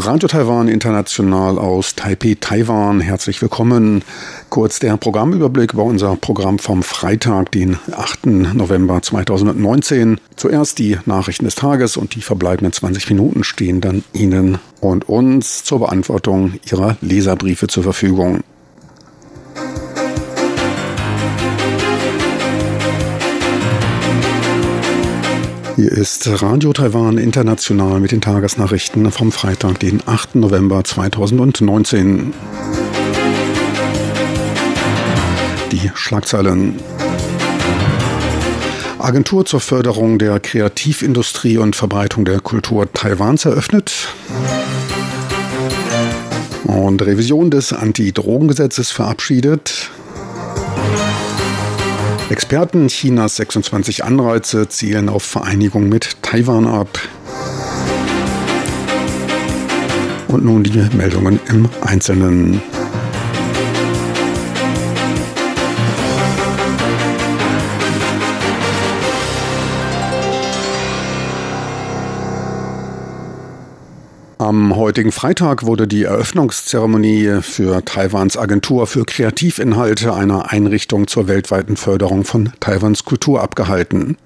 Radio Taiwan International aus Taipei, Taiwan. Herzlich willkommen. Kurz der Programmüberblick über unser Programm vom Freitag, den 8. November 2019. Zuerst die Nachrichten des Tages und die verbleibenden 20 Minuten stehen dann Ihnen und uns zur Beantwortung Ihrer Leserbriefe zur Verfügung. Hier ist Radio Taiwan International mit den Tagesnachrichten vom Freitag, den 8. November 2019. Die Schlagzeilen. Agentur zur Förderung der Kreativindustrie und Verbreitung der Kultur Taiwans eröffnet. Und Revision des Anti-Drogengesetzes verabschiedet. Experten Chinas 26 Anreize zielen auf Vereinigung mit Taiwan ab. Und nun die Meldungen im Einzelnen. Am heutigen Freitag wurde die Eröffnungszeremonie für Taiwans Agentur für Kreativinhalte einer Einrichtung zur weltweiten Förderung von Taiwans Kultur abgehalten.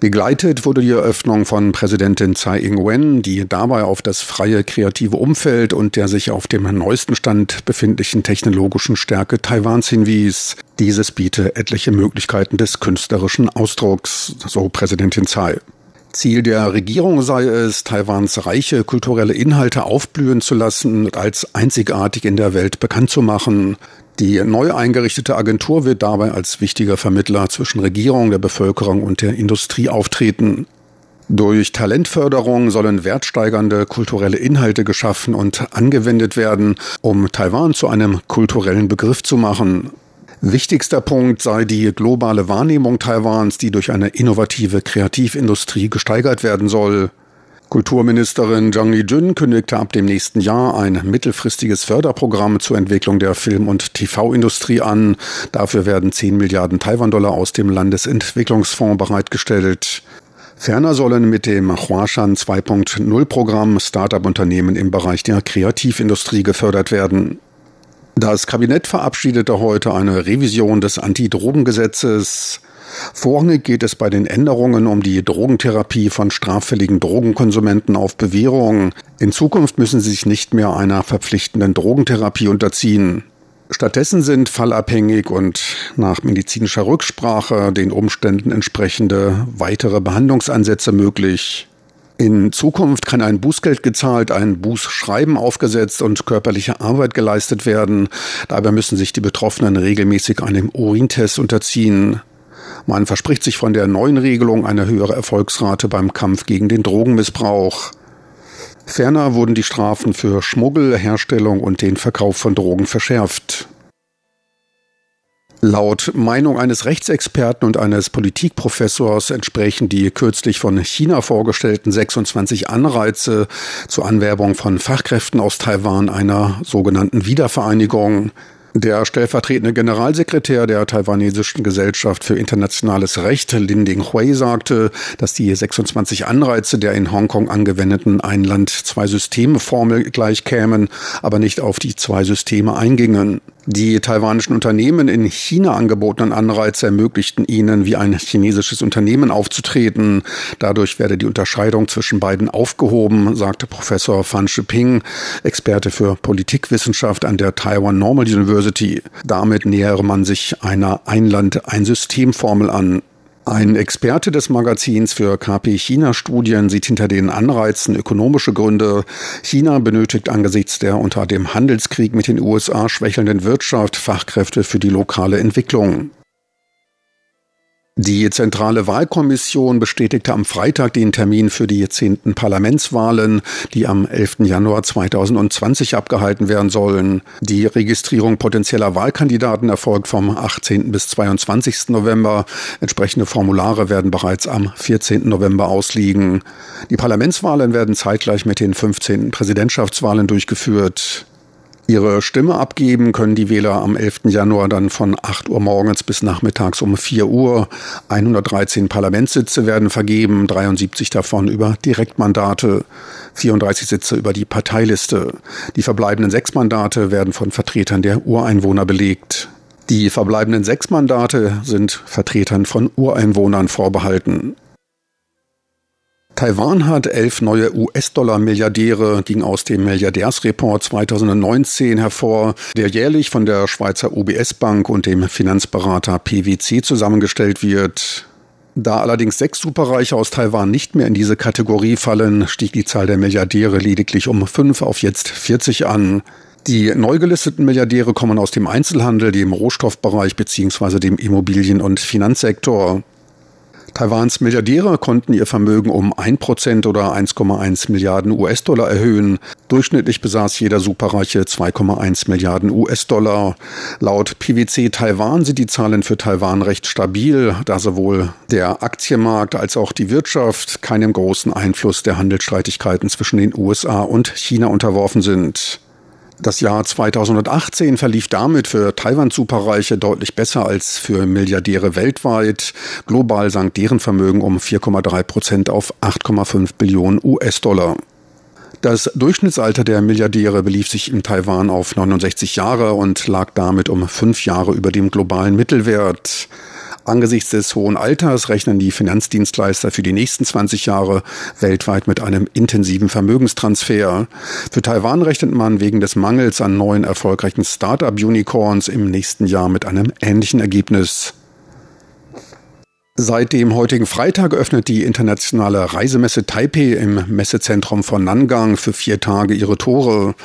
Begleitet wurde die Eröffnung von Präsidentin Tsai Ing-wen, die dabei auf das freie kreative Umfeld und der sich auf dem neuesten Stand befindlichen technologischen Stärke Taiwans hinwies. Dieses biete etliche Möglichkeiten des künstlerischen Ausdrucks, so Präsidentin Tsai. Ziel der Regierung sei es, Taiwans reiche kulturelle Inhalte aufblühen zu lassen und als einzigartig in der Welt bekannt zu machen. Die neu eingerichtete Agentur wird dabei als wichtiger Vermittler zwischen Regierung, der Bevölkerung und der Industrie auftreten. Durch Talentförderung sollen wertsteigernde kulturelle Inhalte geschaffen und angewendet werden, um Taiwan zu einem kulturellen Begriff zu machen. Wichtigster Punkt sei die globale Wahrnehmung Taiwans, die durch eine innovative Kreativindustrie gesteigert werden soll. Kulturministerin Zhang Li-jun kündigte ab dem nächsten Jahr ein mittelfristiges Förderprogramm zur Entwicklung der Film- und TV-Industrie an. Dafür werden 10 Milliarden Taiwan-Dollar aus dem Landesentwicklungsfonds bereitgestellt. Ferner sollen mit dem Huashan 2.0 Programm Start-up-Unternehmen im Bereich der Kreativindustrie gefördert werden. Das Kabinett verabschiedete heute eine Revision des Anti-Drogen-Gesetzes. Vorrangig geht es bei den Änderungen um die Drogentherapie von straffälligen Drogenkonsumenten auf Bewährung. In Zukunft müssen sie sich nicht mehr einer verpflichtenden Drogentherapie unterziehen. Stattdessen sind fallabhängig und nach medizinischer Rücksprache den Umständen entsprechende weitere Behandlungsansätze möglich. In Zukunft kann ein Bußgeld gezahlt, ein Bußschreiben aufgesetzt und körperliche Arbeit geleistet werden. Dabei müssen sich die Betroffenen regelmäßig einem Urintest unterziehen. Man verspricht sich von der neuen Regelung eine höhere Erfolgsrate beim Kampf gegen den Drogenmissbrauch. Ferner wurden die Strafen für Schmuggel, Herstellung und den Verkauf von Drogen verschärft. Laut Meinung eines Rechtsexperten und eines Politikprofessors entsprechen die kürzlich von China vorgestellten 26 Anreize zur Anwerbung von Fachkräften aus Taiwan einer sogenannten Wiedervereinigung. Der stellvertretende Generalsekretär der taiwanesischen Gesellschaft für internationales Recht, Lin Ding Hui, sagte, dass die 26 Anreize der in Hongkong angewendeten Ein-Land-Zwei-Systeme-Formel gleichkämen, aber nicht auf die zwei Systeme eingingen. Die taiwanischen Unternehmen in China angebotenen Anreize ermöglichten ihnen, wie ein chinesisches Unternehmen aufzutreten. Dadurch werde die Unterscheidung zwischen beiden aufgehoben, sagte Professor Fan Shiping, Experte für Politikwissenschaft an der Taiwan Normal University. Damit nähere man sich einer Ein-Land-Ein-System-Formel an. Ein Experte des Magazins für KP-China-Studien sieht hinter den Anreizen ökonomische Gründe. China benötigt angesichts der unter dem Handelskrieg mit den USA schwächelnden Wirtschaft Fachkräfte für die lokale Entwicklung. Die Zentrale Wahlkommission bestätigte am Freitag den Termin für die zehnten Parlamentswahlen, die am 11. Januar 2020 abgehalten werden sollen. Die Registrierung potenzieller Wahlkandidaten erfolgt vom 18. bis 22. November. Entsprechende Formulare werden bereits am 14. November ausliegen. Die Parlamentswahlen werden zeitgleich mit den 15. Präsidentschaftswahlen durchgeführt. Ihre Stimme abgeben können die Wähler am 11. Januar dann von 8 Uhr morgens bis nachmittags um 4 Uhr. 113 Parlamentssitze werden vergeben, 73 davon über Direktmandate, 34 Sitze über die Parteiliste. Die verbleibenden sechs Mandate werden von Vertretern der Ureinwohner belegt. Die verbleibenden sechs Mandate sind Vertretern von Ureinwohnern vorbehalten. Taiwan hat elf neue US-Dollar-Milliardäre, ging aus dem Milliardärsreport 2019 hervor, der jährlich von der Schweizer UBS Bank und dem Finanzberater PwC zusammengestellt wird. Da allerdings sechs Superreiche aus Taiwan nicht mehr in diese Kategorie fallen, stieg die Zahl der Milliardäre lediglich um fünf auf jetzt 40 an. Die neu gelisteten Milliardäre kommen aus dem Einzelhandel, dem Rohstoffbereich bzw. dem Immobilien- und Finanzsektor. Taiwans Milliardäre konnten ihr Vermögen um 1% oder 1,1 Milliarden US-Dollar erhöhen. Durchschnittlich besaß jeder Superreiche 2,1 Milliarden US-Dollar. Laut PwC Taiwan sind die Zahlen für Taiwan recht stabil, da sowohl der Aktienmarkt als auch die Wirtschaft keinem großen Einfluss der Handelsstreitigkeiten zwischen den USA und China unterworfen sind. Das Jahr 2018 verlief damit für Taiwan-Superreiche deutlich besser als für Milliardäre weltweit. Global sank deren Vermögen um 4,3 Prozent auf 8,5 Billionen US-Dollar. Das Durchschnittsalter der Milliardäre belief sich in Taiwan auf 69 Jahre und lag damit um fünf Jahre über dem globalen Mittelwert. Angesichts des hohen Alters rechnen die Finanzdienstleister für die nächsten 20 Jahre weltweit mit einem intensiven Vermögenstransfer. Für Taiwan rechnet man wegen des Mangels an neuen erfolgreichen Start-up-Unicorns im nächsten Jahr mit einem ähnlichen Ergebnis. Seit dem heutigen Freitag öffnet die internationale Reisemesse Taipei im Messezentrum von Nangang für vier Tage ihre Tore.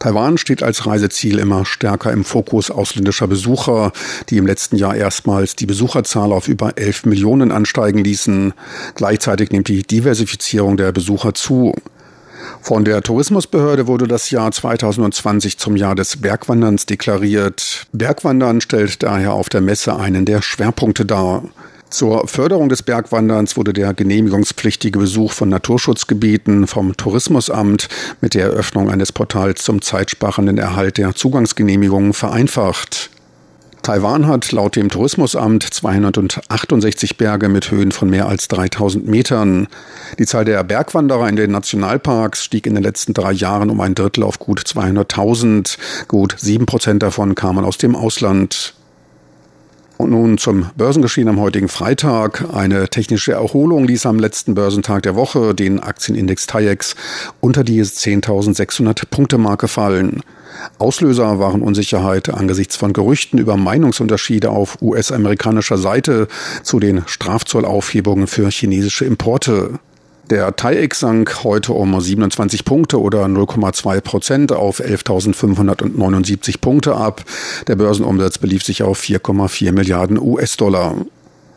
Taiwan steht als Reiseziel immer stärker im Fokus ausländischer Besucher, die im letzten Jahr erstmals die Besucherzahl auf über 11 Millionen ansteigen ließen. Gleichzeitig nimmt die Diversifizierung der Besucher zu. Von der Tourismusbehörde wurde das Jahr 2020 zum Jahr des Bergwanderns deklariert. Bergwandern stellt daher auf der Messe einen der Schwerpunkte dar. Zur Förderung des Bergwanderns wurde der genehmigungspflichtige Besuch von Naturschutzgebieten vom Tourismusamt mit der Eröffnung eines Portals zum zeitsparenden Erhalt der Zugangsgenehmigungen vereinfacht. Taiwan hat laut dem Tourismusamt 268 Berge mit Höhen von mehr als 3000 Metern. Die Zahl der Bergwanderer in den Nationalparks stieg in den letzten drei Jahren um ein Drittel auf gut 200.000. Gut sieben Prozent davon kamen aus dem Ausland. Und nun zum Börsengeschehen am heutigen Freitag. Eine technische Erholung ließ am letzten Börsentag der Woche den Aktienindex TAIEX unter die 10.600 Punkte Marke fallen. Auslöser waren Unsicherheit angesichts von Gerüchten über Meinungsunterschiede auf US-amerikanischer Seite zu den Strafzollaufhebungen für chinesische Importe. Der TAIEX sank heute um 27 Punkte oder 0,2 Prozent auf 11.579 Punkte ab. Der Börsenumsatz belief sich auf 4,4 Milliarden US-Dollar.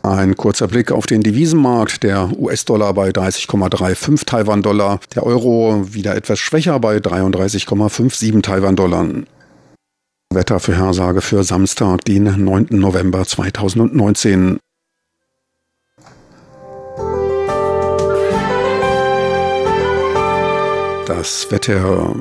Ein kurzer Blick auf den Devisenmarkt. Der US-Dollar bei 30,35 Taiwan-Dollar. Der Euro wieder etwas schwächer bei 33,57 Taiwan-Dollar. Wettervorhersage für Samstag, den 9. November 2019. Das Wetter.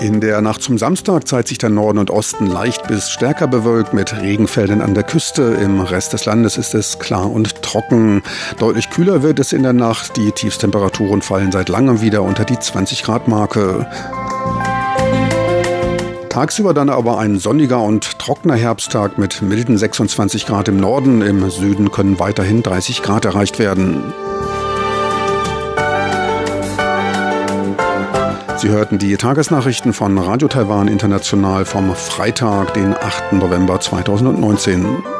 In der Nacht zum Samstag zeigt sich der Norden und Osten leicht bis stärker bewölkt mit Regenfeldern an der Küste. Im Rest des Landes ist es klar und trocken. Deutlich kühler wird es in der Nacht. Die Tiefstemperaturen fallen seit langem wieder unter die 20 Grad Marke. Tagsüber dann aber ein sonniger und trockener Herbsttag mit milden 26 Grad im Norden. Im Süden können weiterhin 30 Grad erreicht werden. Sie hörten die Tagesnachrichten von Radio Taiwan International vom Freitag, den 8. November 2019.